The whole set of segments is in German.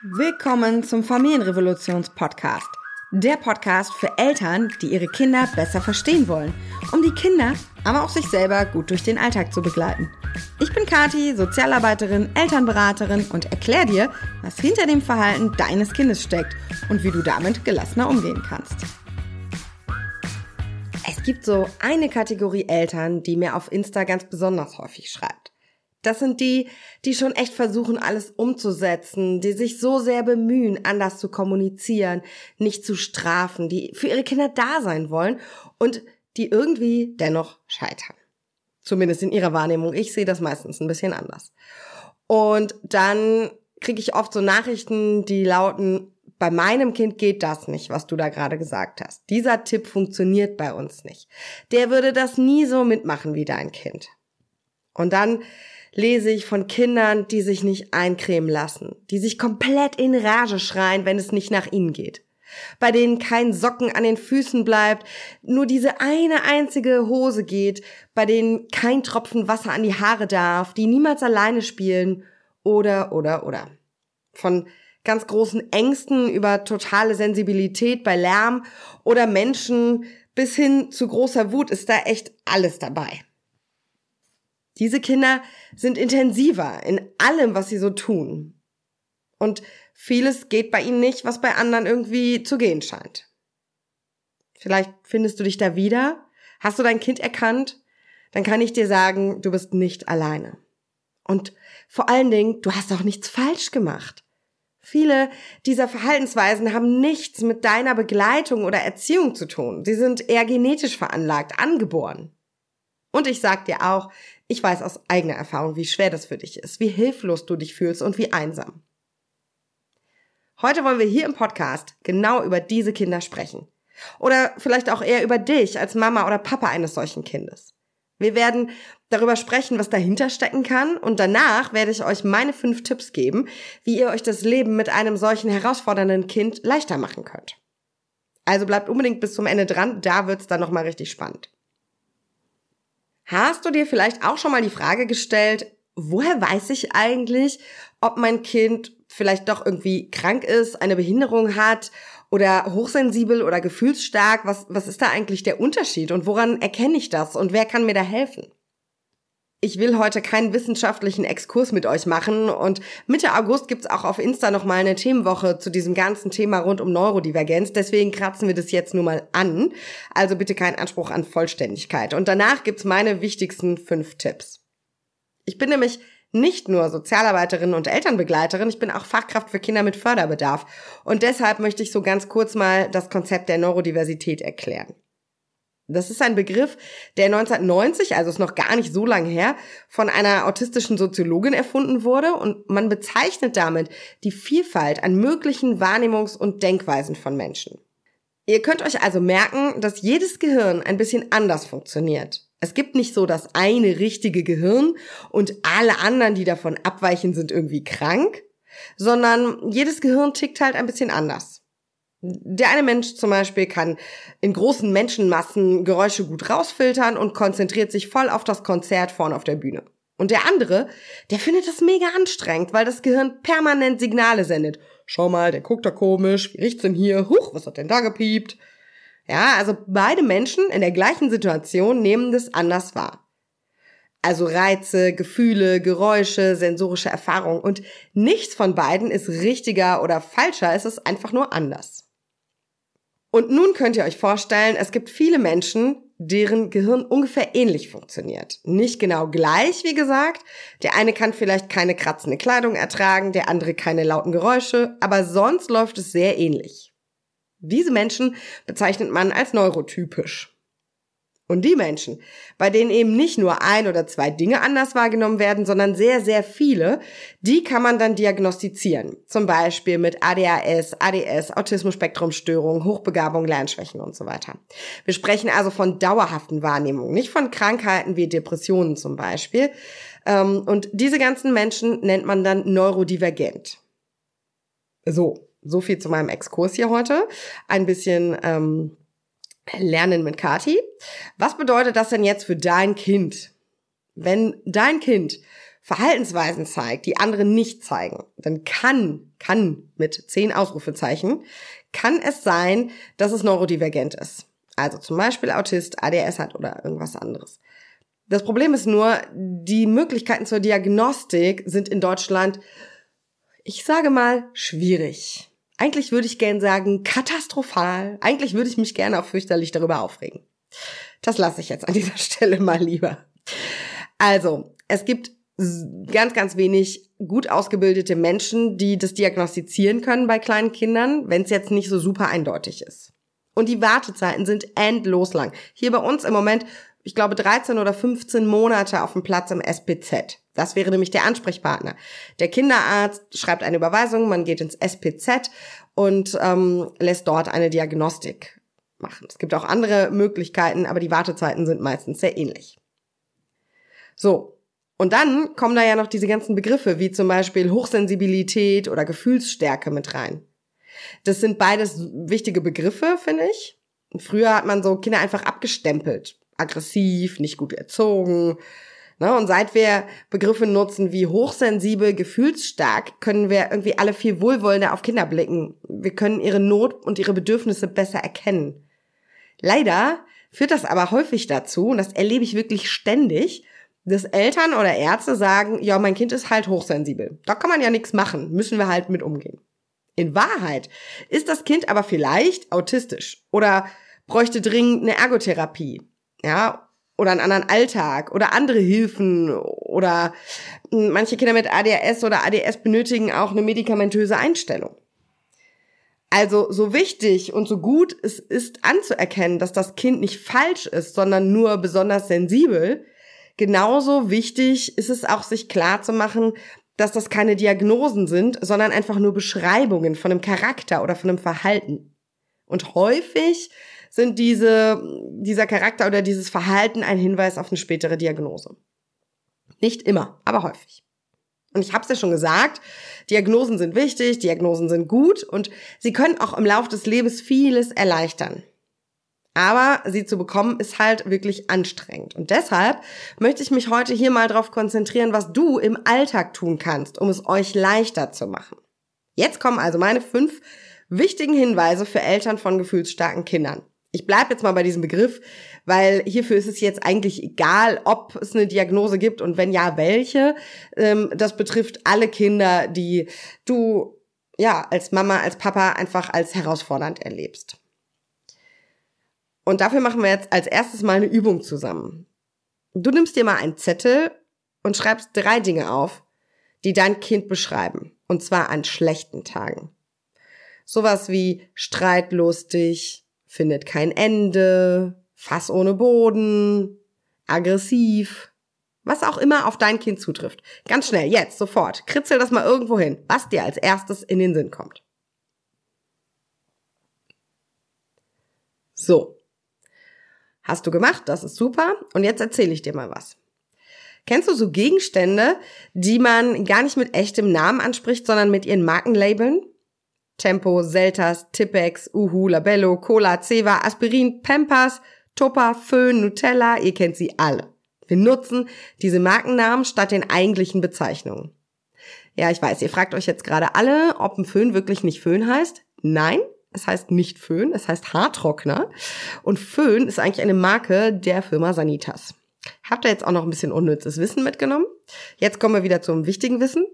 Willkommen zum Familienrevolutions-Podcast. Der Podcast für Eltern, die ihre Kinder besser verstehen wollen, um die Kinder, aber auch sich selber gut durch den Alltag zu begleiten. Ich bin Kati, Sozialarbeiterin, Elternberaterin und erkläre dir, was hinter dem Verhalten deines Kindes steckt und wie du damit gelassener umgehen kannst. Es gibt so eine Kategorie Eltern, die mir auf Insta ganz besonders häufig schreibt. Das sind die, die schon echt versuchen, alles umzusetzen, die sich so sehr bemühen, anders zu kommunizieren, nicht zu strafen, die für ihre Kinder da sein wollen und die irgendwie dennoch scheitern. Zumindest in ihrer Wahrnehmung. Ich sehe das meistens ein bisschen anders. Und dann kriege ich oft so Nachrichten, die lauten, bei meinem Kind geht das nicht, was du da gerade gesagt hast. Dieser Tipp funktioniert bei uns nicht. Der würde das nie so mitmachen wie dein Kind. Und dann lese ich von Kindern, die sich nicht eincremen lassen, die sich komplett in Rage schreien, wenn es nicht nach ihnen geht. Bei denen kein Socken an den Füßen bleibt, nur diese eine einzige Hose geht, bei denen kein Tropfen Wasser an die Haare darf, die niemals alleine spielen oder, oder, oder. Von ganz großen Ängsten über totale Sensibilität bei Lärm oder Menschen bis hin zu großer Wut ist da echt alles dabei. Diese Kinder sind intensiver in allem, was sie so tun. Und vieles geht bei ihnen nicht, was bei anderen irgendwie zu gehen scheint. Vielleicht findest du dich da wieder? Hast du dein Kind erkannt? Dann kann ich dir sagen, du bist nicht alleine. Und vor allen Dingen, du hast auch nichts falsch gemacht. Viele dieser Verhaltensweisen haben nichts mit deiner Begleitung oder Erziehung zu tun. Sie sind eher genetisch veranlagt, angeboren. Und ich sag dir auch, ich weiß aus eigener Erfahrung, wie schwer das für dich ist, wie hilflos du dich fühlst und wie einsam. Heute wollen wir hier im Podcast genau über diese Kinder sprechen. Oder vielleicht auch eher über dich als Mama oder Papa eines solchen Kindes. Wir werden darüber sprechen, was dahinter stecken kann und danach werde ich euch meine fünf Tipps geben, wie ihr euch das Leben mit einem solchen herausfordernden Kind leichter machen könnt. Also bleibt unbedingt bis zum Ende dran, da wird's dann nochmal richtig spannend. Hast du dir vielleicht auch schon mal die Frage gestellt, woher weiß ich eigentlich, ob mein Kind vielleicht doch irgendwie krank ist, eine Behinderung hat oder hochsensibel oder gefühlsstark? Was, was ist da eigentlich der Unterschied und woran erkenne ich das und wer kann mir da helfen? Ich will heute keinen wissenschaftlichen Exkurs mit euch machen und Mitte August gibt's auch auf Insta nochmal eine Themenwoche zu diesem ganzen Thema rund um Neurodivergenz. Deswegen kratzen wir das jetzt nur mal an. Also bitte kein Anspruch an Vollständigkeit. Und danach gibt's meine wichtigsten fünf Tipps. Ich bin nämlich nicht nur Sozialarbeiterin und Elternbegleiterin, ich bin auch Fachkraft für Kinder mit Förderbedarf. Und deshalb möchte ich so ganz kurz mal das Konzept der Neurodiversität erklären. Das ist ein Begriff, der 1990, also ist noch gar nicht so lange her, von einer autistischen Soziologin erfunden wurde und man bezeichnet damit die Vielfalt an möglichen Wahrnehmungs- und Denkweisen von Menschen. Ihr könnt euch also merken, dass jedes Gehirn ein bisschen anders funktioniert. Es gibt nicht so das eine richtige Gehirn und alle anderen, die davon abweichen, sind irgendwie krank, sondern jedes Gehirn tickt halt ein bisschen anders. Der eine Mensch zum Beispiel kann in großen Menschenmassen Geräusche gut rausfiltern und konzentriert sich voll auf das Konzert vorne auf der Bühne. Und der andere, der findet das mega anstrengend, weil das Gehirn permanent Signale sendet. Schau mal, der guckt da komisch, wie riecht's denn hier? Huch, was hat denn da gepiept? Ja, also beide Menschen in der gleichen Situation nehmen das anders wahr. Also Reize, Gefühle, Geräusche, sensorische Erfahrung und nichts von beiden ist richtiger oder falscher, es ist einfach nur anders. Und nun könnt ihr euch vorstellen, es gibt viele Menschen, deren Gehirn ungefähr ähnlich funktioniert. Nicht genau gleich, wie gesagt. Der eine kann vielleicht keine kratzende Kleidung ertragen, der andere keine lauten Geräusche, aber sonst läuft es sehr ähnlich. Diese Menschen bezeichnet man als neurotypisch. Und die Menschen, bei denen eben nicht nur ein oder zwei Dinge anders wahrgenommen werden, sondern sehr, sehr viele, die kann man dann diagnostizieren. Zum Beispiel mit ADHS, ADS, Autismus-Spektrum-Störung, Hochbegabung, Lernschwächen und so weiter. Wir sprechen also von dauerhaften Wahrnehmungen, nicht von Krankheiten wie Depressionen zum Beispiel. Ähm, und diese ganzen Menschen nennt man dann neurodivergent. So, so viel zu meinem Exkurs hier heute. Ein bisschen ähm, Lernen mit Kati. Was bedeutet das denn jetzt für dein Kind? Wenn dein Kind Verhaltensweisen zeigt, die andere nicht zeigen, dann kann, kann mit zehn Ausrufezeichen, kann es sein, dass es neurodivergent ist. Also zum Beispiel Autist, ADS hat oder irgendwas anderes. Das Problem ist nur, die Möglichkeiten zur Diagnostik sind in Deutschland, ich sage mal, schwierig. Eigentlich würde ich gern sagen, katastrophal. Eigentlich würde ich mich gerne auch fürchterlich darüber aufregen. Das lasse ich jetzt an dieser Stelle mal lieber. Also, es gibt ganz, ganz wenig gut ausgebildete Menschen, die das diagnostizieren können bei kleinen Kindern, wenn es jetzt nicht so super eindeutig ist. Und die Wartezeiten sind endlos lang. Hier bei uns im Moment, ich glaube, 13 oder 15 Monate auf dem Platz im SPZ. Das wäre nämlich der Ansprechpartner. Der Kinderarzt schreibt eine Überweisung, man geht ins SPZ und ähm, lässt dort eine Diagnostik machen. Es gibt auch andere Möglichkeiten, aber die Wartezeiten sind meistens sehr ähnlich. So, und dann kommen da ja noch diese ganzen Begriffe, wie zum Beispiel Hochsensibilität oder Gefühlsstärke mit rein. Das sind beides wichtige Begriffe, finde ich. Früher hat man so Kinder einfach abgestempelt. Aggressiv, nicht gut erzogen. Ne? Und seit wir Begriffe nutzen wie hochsensibel, gefühlsstark, können wir irgendwie alle viel wohlwollender auf Kinder blicken. Wir können ihre Not und ihre Bedürfnisse besser erkennen. Leider führt das aber häufig dazu, und das erlebe ich wirklich ständig, dass Eltern oder Ärzte sagen, ja, mein Kind ist halt hochsensibel. Da kann man ja nichts machen, müssen wir halt mit umgehen. In Wahrheit ist das Kind aber vielleicht autistisch oder bräuchte dringend eine Ergotherapie, ja, oder einen anderen Alltag oder andere Hilfen oder manche Kinder mit ADHS oder ADS benötigen auch eine medikamentöse Einstellung. Also so wichtig und so gut es ist anzuerkennen, dass das Kind nicht falsch ist, sondern nur besonders sensibel, genauso wichtig ist es auch, sich klar zu machen, dass das keine Diagnosen sind, sondern einfach nur Beschreibungen von einem Charakter oder von einem Verhalten. Und häufig sind diese, dieser Charakter oder dieses Verhalten ein Hinweis auf eine spätere Diagnose. Nicht immer, aber häufig. Und ich habe es ja schon gesagt, Diagnosen sind wichtig, Diagnosen sind gut und sie können auch im Laufe des Lebens vieles erleichtern. Aber sie zu bekommen ist halt wirklich anstrengend. Und deshalb möchte ich mich heute hier mal darauf konzentrieren, was du im Alltag tun kannst, um es euch leichter zu machen. Jetzt kommen also meine fünf wichtigen Hinweise für Eltern von gefühlsstarken Kindern. Ich bleibe jetzt mal bei diesem Begriff, weil hierfür ist es jetzt eigentlich egal, ob es eine Diagnose gibt und wenn ja, welche. Ähm, das betrifft alle Kinder, die du ja als Mama, als Papa einfach als herausfordernd erlebst. Und dafür machen wir jetzt als erstes mal eine Übung zusammen. Du nimmst dir mal einen Zettel und schreibst drei Dinge auf, die dein Kind beschreiben. Und zwar an schlechten Tagen. Sowas wie streitlustig, findet kein Ende, Fass ohne Boden, aggressiv, was auch immer auf dein Kind zutrifft. Ganz schnell, jetzt, sofort, kritzel das mal irgendwo hin, was dir als erstes in den Sinn kommt. So, Hast du gemacht, das ist super. Und jetzt erzähle ich dir mal was. Kennst du so Gegenstände, die man gar nicht mit echtem Namen anspricht, sondern mit ihren Markenlabeln? Tempo, Seltas, Tippex, Uhu, Labello, Cola, Ceva, Aspirin, Pampers, Tupper, Föhn, Nutella, ihr kennt sie alle. Wir nutzen diese Markennamen statt den eigentlichen Bezeichnungen. Ja, ich weiß, ihr fragt euch jetzt gerade alle, ob ein Föhn wirklich nicht Föhn heißt. Nein, es heißt nicht Föhn, es heißt Haartrockner. Und Föhn ist eigentlich eine Marke der Firma Sanitas. Habt ihr jetzt auch noch ein bisschen unnützes Wissen mitgenommen? Jetzt kommen wir wieder zum wichtigen Wissen.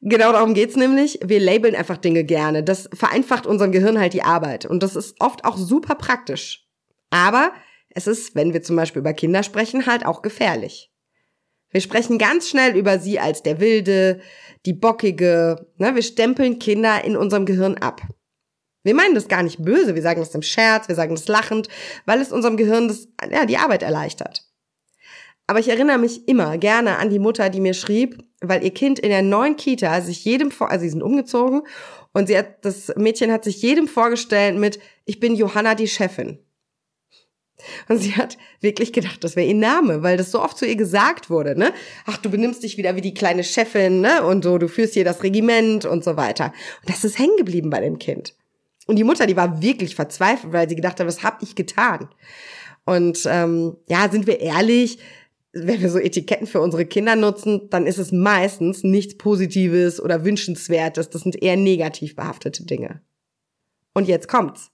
Genau darum geht's nämlich. Wir labeln einfach Dinge gerne. Das vereinfacht unserem Gehirn halt die Arbeit. Und das ist oft auch super praktisch. Aber es ist, wenn wir zum Beispiel über Kinder sprechen, halt auch gefährlich. Wir sprechen ganz schnell über sie als der Wilde, die Bockige. Ne? Wir stempeln Kinder in unserem Gehirn ab. Wir meinen das gar nicht böse, wir sagen das im Scherz, wir sagen das lachend, weil es unserem Gehirn das, ja, die Arbeit erleichtert. Aber ich erinnere mich immer gerne an die Mutter, die mir schrieb, weil ihr Kind in der neuen Kita sich jedem vor, also sie sind umgezogen und sie hat, das Mädchen hat sich jedem vorgestellt mit, ich bin Johanna die Chefin. Und sie hat wirklich gedacht, das wäre ihr Name, weil das so oft zu ihr gesagt wurde, ne? Ach, du benimmst dich wieder wie die kleine Chefin, ne? Und so, du führst hier das Regiment und so weiter. Und das ist hängen geblieben bei dem Kind. Und die Mutter, die war wirklich verzweifelt, weil sie gedacht hat, was hab ich getan? Und ähm, ja, sind wir ehrlich, wenn wir so Etiketten für unsere Kinder nutzen, dann ist es meistens nichts Positives oder Wünschenswertes. Das sind eher negativ behaftete Dinge. Und jetzt kommt's.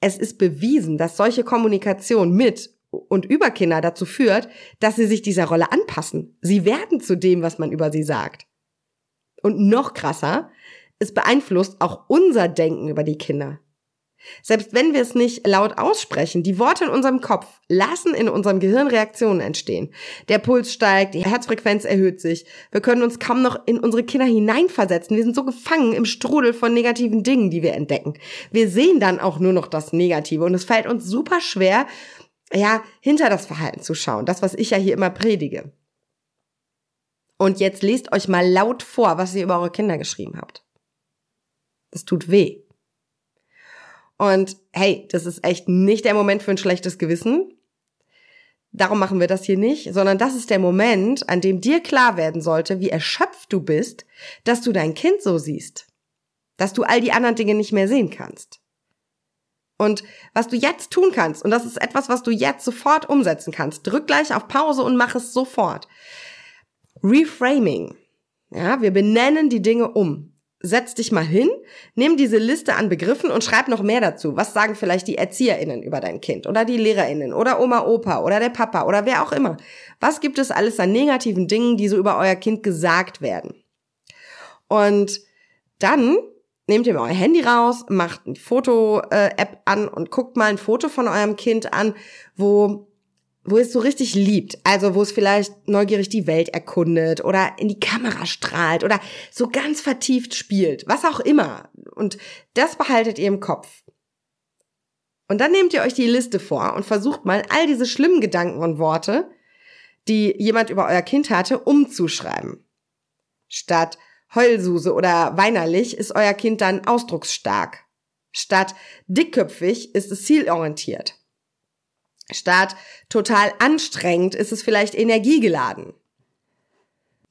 Es ist bewiesen, dass solche Kommunikation mit und über Kinder dazu führt, dass sie sich dieser Rolle anpassen. Sie werden zu dem, was man über sie sagt. Und noch krasser, es beeinflusst auch unser Denken über die Kinder. Selbst wenn wir es nicht laut aussprechen, die Worte in unserem Kopf lassen in unserem Gehirn Reaktionen entstehen. Der Puls steigt, die Herzfrequenz erhöht sich. Wir können uns kaum noch in unsere Kinder hineinversetzen. Wir sind so gefangen im Strudel von negativen Dingen, die wir entdecken. Wir sehen dann auch nur noch das Negative und es fällt uns super schwer, ja, hinter das Verhalten zu schauen. Das, was ich ja hier immer predige. Und jetzt lest euch mal laut vor, was ihr über eure Kinder geschrieben habt. Das tut weh. Und hey, das ist echt nicht der Moment für ein schlechtes Gewissen. Darum machen wir das hier nicht, sondern das ist der Moment, an dem dir klar werden sollte, wie erschöpft du bist, dass du dein Kind so siehst. Dass du all die anderen Dinge nicht mehr sehen kannst. Und was du jetzt tun kannst, und das ist etwas, was du jetzt sofort umsetzen kannst, drück gleich auf Pause und mach es sofort. Reframing. Ja, wir benennen die Dinge um setz dich mal hin, nimm diese Liste an Begriffen und schreib noch mehr dazu. Was sagen vielleicht die ErzieherInnen über dein Kind oder die LehrerInnen oder Oma, Opa oder der Papa oder wer auch immer? Was gibt es alles an negativen Dingen, die so über euer Kind gesagt werden? Und dann nehmt ihr mal euer Handy raus, macht eine Foto-App an und guckt mal ein Foto von eurem Kind an, wo wo es so richtig liebt, also wo es vielleicht neugierig die Welt erkundet oder in die Kamera strahlt oder so ganz vertieft spielt, was auch immer. Und das behaltet ihr im Kopf. Und dann nehmt ihr euch die Liste vor und versucht mal all diese schlimmen Gedanken und Worte, die jemand über euer Kind hatte, umzuschreiben. Statt Heulsuse oder weinerlich ist euer Kind dann ausdrucksstark. Statt dickköpfig ist es zielorientiert. Statt total anstrengend ist es vielleicht energiegeladen.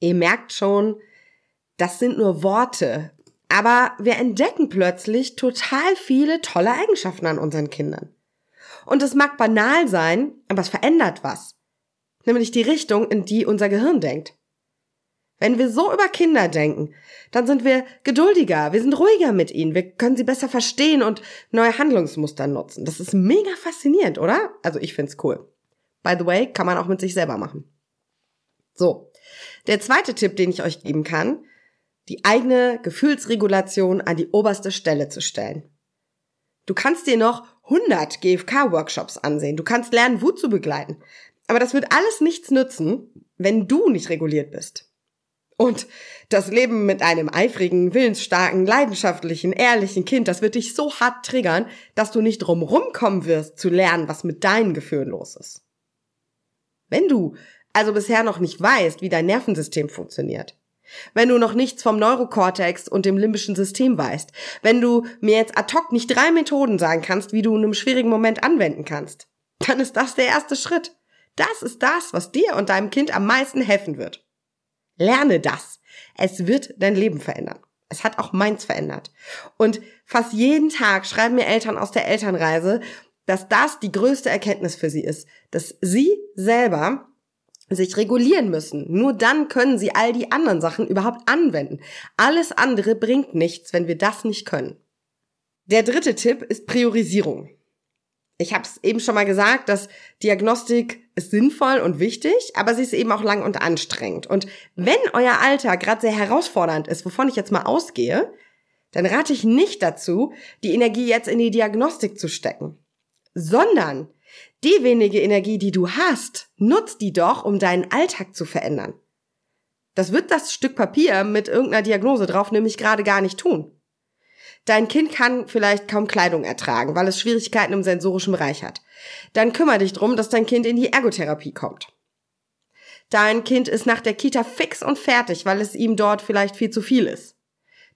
Ihr merkt schon, das sind nur Worte, aber wir entdecken plötzlich total viele tolle Eigenschaften an unseren Kindern. Und es mag banal sein, aber es verändert was. Nämlich die Richtung, in die unser Gehirn denkt. Wenn wir so über Kinder denken, dann sind wir geduldiger, wir sind ruhiger mit ihnen, wir können sie besser verstehen und neue Handlungsmuster nutzen. Das ist mega faszinierend, oder? Also ich find's cool. By the way, kann man auch mit sich selber machen. So. Der zweite Tipp, den ich euch geben kann, die eigene Gefühlsregulation an die oberste Stelle zu stellen. Du kannst dir noch 100 GFK-Workshops ansehen. Du kannst lernen, Wut zu begleiten. Aber das wird alles nichts nützen, wenn du nicht reguliert bist. Und das Leben mit einem eifrigen, willensstarken, leidenschaftlichen, ehrlichen Kind, das wird dich so hart triggern, dass du nicht drumrum kommen wirst, zu lernen, was mit deinen Gefühlen los ist. Wenn du also bisher noch nicht weißt, wie dein Nervensystem funktioniert, wenn du noch nichts vom Neurokortex und dem limbischen System weißt, wenn du mir jetzt ad hoc nicht drei Methoden sagen kannst, wie du in einem schwierigen Moment anwenden kannst, dann ist das der erste Schritt. Das ist das, was dir und deinem Kind am meisten helfen wird. Lerne das. Es wird dein Leben verändern. Es hat auch meins verändert. Und fast jeden Tag schreiben mir Eltern aus der Elternreise, dass das die größte Erkenntnis für sie ist, dass sie selber sich regulieren müssen. Nur dann können sie all die anderen Sachen überhaupt anwenden. Alles andere bringt nichts, wenn wir das nicht können. Der dritte Tipp ist Priorisierung. Ich habe es eben schon mal gesagt, dass Diagnostik ist sinnvoll und wichtig, aber sie ist eben auch lang und anstrengend. Und wenn euer Alltag gerade sehr herausfordernd ist, wovon ich jetzt mal ausgehe, dann rate ich nicht dazu, die Energie jetzt in die Diagnostik zu stecken, sondern die wenige Energie, die du hast, nutzt die doch, um deinen Alltag zu verändern. Das wird das Stück Papier mit irgendeiner Diagnose drauf nämlich gerade gar nicht tun. Dein Kind kann vielleicht kaum Kleidung ertragen, weil es Schwierigkeiten im sensorischen Bereich hat. Dann kümmere dich drum, dass dein Kind in die Ergotherapie kommt. Dein Kind ist nach der Kita fix und fertig, weil es ihm dort vielleicht viel zu viel ist.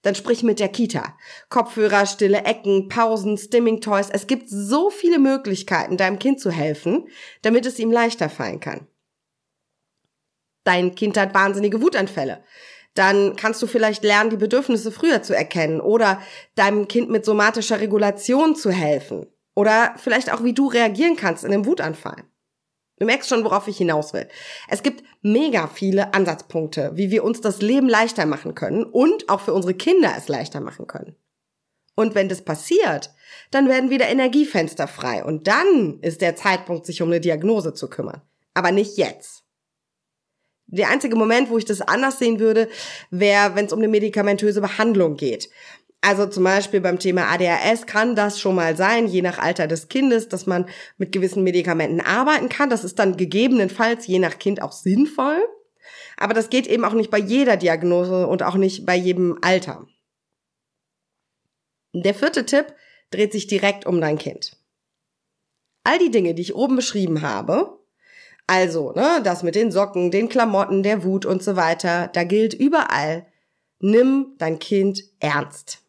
Dann sprich mit der Kita. Kopfhörer, stille Ecken, Pausen, Stimming Toys. Es gibt so viele Möglichkeiten, deinem Kind zu helfen, damit es ihm leichter fallen kann. Dein Kind hat wahnsinnige Wutanfälle dann kannst du vielleicht lernen, die Bedürfnisse früher zu erkennen oder deinem Kind mit somatischer Regulation zu helfen oder vielleicht auch, wie du reagieren kannst in einem Wutanfall. Du merkst schon, worauf ich hinaus will. Es gibt mega viele Ansatzpunkte, wie wir uns das Leben leichter machen können und auch für unsere Kinder es leichter machen können. Und wenn das passiert, dann werden wieder Energiefenster frei und dann ist der Zeitpunkt, sich um eine Diagnose zu kümmern. Aber nicht jetzt. Der einzige Moment, wo ich das anders sehen würde, wäre, wenn es um eine medikamentöse Behandlung geht. Also zum Beispiel beim Thema ADHS kann das schon mal sein, je nach Alter des Kindes, dass man mit gewissen Medikamenten arbeiten kann. Das ist dann gegebenenfalls je nach Kind auch sinnvoll. Aber das geht eben auch nicht bei jeder Diagnose und auch nicht bei jedem Alter. Der vierte Tipp dreht sich direkt um dein Kind. All die Dinge, die ich oben beschrieben habe, also, ne, das mit den Socken, den Klamotten, der Wut und so weiter, da gilt überall, nimm dein Kind ernst.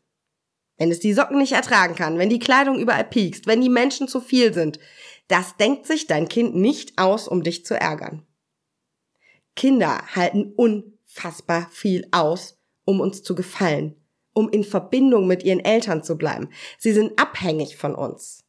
Wenn es die Socken nicht ertragen kann, wenn die Kleidung überall piekst, wenn die Menschen zu viel sind, das denkt sich dein Kind nicht aus, um dich zu ärgern. Kinder halten unfassbar viel aus, um uns zu gefallen, um in Verbindung mit ihren Eltern zu bleiben. Sie sind abhängig von uns.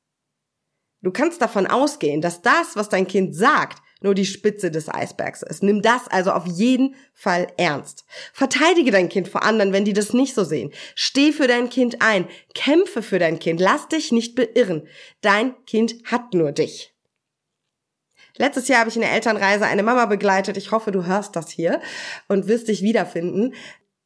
Du kannst davon ausgehen, dass das, was dein Kind sagt, nur die Spitze des Eisbergs ist. Nimm das also auf jeden Fall ernst. Verteidige dein Kind vor anderen, wenn die das nicht so sehen. Steh für dein Kind ein. Kämpfe für dein Kind. Lass dich nicht beirren. Dein Kind hat nur dich. Letztes Jahr habe ich in der Elternreise eine Mama begleitet. Ich hoffe, du hörst das hier und wirst dich wiederfinden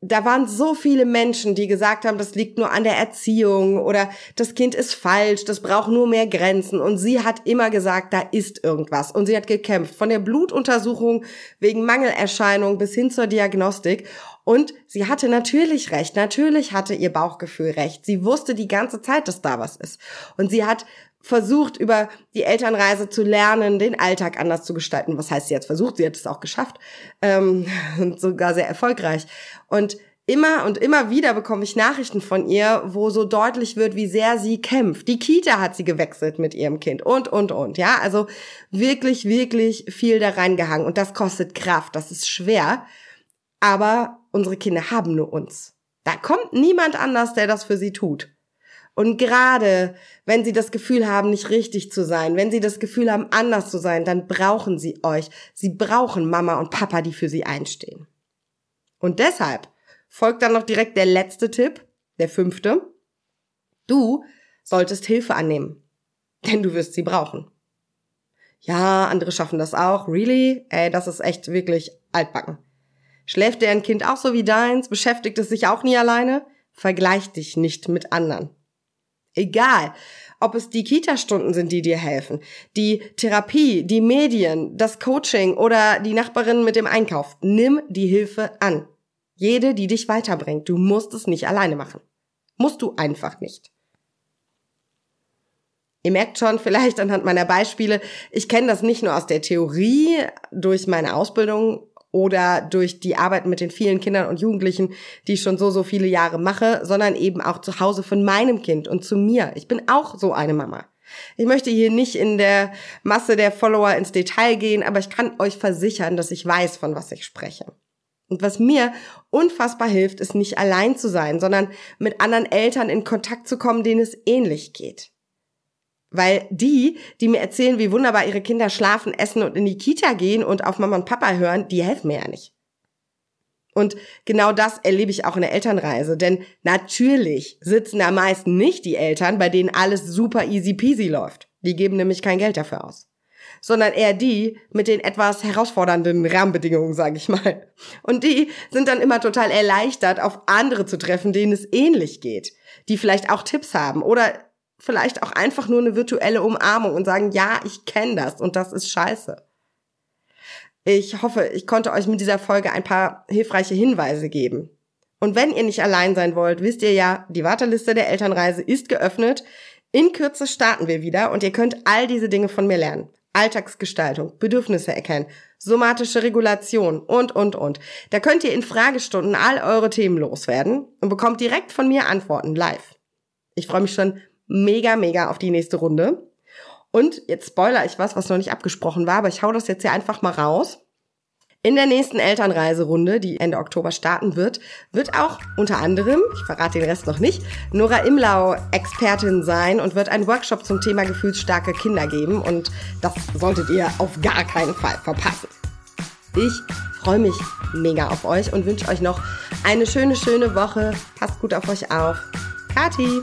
da waren so viele Menschen, die gesagt haben, das liegt nur an der Erziehung oder das Kind ist falsch, das braucht nur mehr Grenzen. Und sie hat immer gesagt, da ist irgendwas. Und sie hat gekämpft, von der Blutuntersuchung wegen Mangelerscheinung bis hin zur Diagnostik. Und sie hatte natürlich recht, natürlich hatte ihr Bauchgefühl recht. Sie wusste die ganze Zeit, dass da was ist. Und sie hat versucht, über die Elternreise zu lernen, den Alltag anders zu gestalten. Was heißt sie jetzt versucht? Sie hat es auch geschafft ähm, und sogar sehr erfolgreich. Und immer und immer wieder bekomme ich Nachrichten von ihr, wo so deutlich wird, wie sehr sie kämpft. Die Kita hat sie gewechselt mit ihrem Kind und, und, und. Ja, also wirklich, wirklich viel da reingehangen. Und das kostet Kraft, das ist schwer. Aber unsere Kinder haben nur uns. Da kommt niemand anders, der das für sie tut. Und gerade wenn sie das Gefühl haben, nicht richtig zu sein, wenn sie das Gefühl haben, anders zu sein, dann brauchen sie euch. Sie brauchen Mama und Papa, die für sie einstehen. Und deshalb folgt dann noch direkt der letzte Tipp, der fünfte. Du solltest Hilfe annehmen, denn du wirst sie brauchen. Ja, andere schaffen das auch. Really? Ey, das ist echt wirklich altbacken. Schläft deren Kind auch so wie deins? Beschäftigt es sich auch nie alleine? Vergleich dich nicht mit anderen. Egal, ob es die Kita-Stunden sind, die dir helfen, die Therapie, die Medien, das Coaching oder die Nachbarin mit dem Einkauf. Nimm die Hilfe an. Jede, die dich weiterbringt. Du musst es nicht alleine machen. Musst du einfach nicht. Ihr merkt schon vielleicht anhand meiner Beispiele, ich kenne das nicht nur aus der Theorie durch meine Ausbildung oder durch die Arbeit mit den vielen Kindern und Jugendlichen, die ich schon so, so viele Jahre mache, sondern eben auch zu Hause von meinem Kind und zu mir. Ich bin auch so eine Mama. Ich möchte hier nicht in der Masse der Follower ins Detail gehen, aber ich kann euch versichern, dass ich weiß, von was ich spreche. Und was mir unfassbar hilft, ist nicht allein zu sein, sondern mit anderen Eltern in Kontakt zu kommen, denen es ähnlich geht. Weil die, die mir erzählen, wie wunderbar ihre Kinder schlafen, essen und in die Kita gehen und auf Mama und Papa hören, die helfen mir ja nicht. Und genau das erlebe ich auch in der Elternreise. Denn natürlich sitzen da meist nicht die Eltern, bei denen alles super easy peasy läuft. Die geben nämlich kein Geld dafür aus. Sondern eher die mit den etwas herausfordernden Rahmenbedingungen, sage ich mal. Und die sind dann immer total erleichtert, auf andere zu treffen, denen es ähnlich geht. Die vielleicht auch Tipps haben oder vielleicht auch einfach nur eine virtuelle Umarmung und sagen, ja, ich kenne das und das ist scheiße. Ich hoffe, ich konnte euch mit dieser Folge ein paar hilfreiche Hinweise geben. Und wenn ihr nicht allein sein wollt, wisst ihr ja, die Warteliste der Elternreise ist geöffnet. In Kürze starten wir wieder und ihr könnt all diese Dinge von mir lernen. Alltagsgestaltung, Bedürfnisse erkennen, somatische Regulation und, und, und. Da könnt ihr in Fragestunden all eure Themen loswerden und bekommt direkt von mir Antworten live. Ich freue mich schon mega, mega auf die nächste Runde. Und jetzt spoiler ich was, was noch nicht abgesprochen war, aber ich hau das jetzt hier einfach mal raus. In der nächsten Elternreiserunde, die Ende Oktober starten wird, wird auch unter anderem, ich verrate den Rest noch nicht, Nora Imlau Expertin sein und wird einen Workshop zum Thema gefühlsstarke Kinder geben und das solltet ihr auf gar keinen Fall verpassen. Ich freue mich mega auf euch und wünsche euch noch eine schöne, schöne Woche. Passt gut auf euch auf. Kati!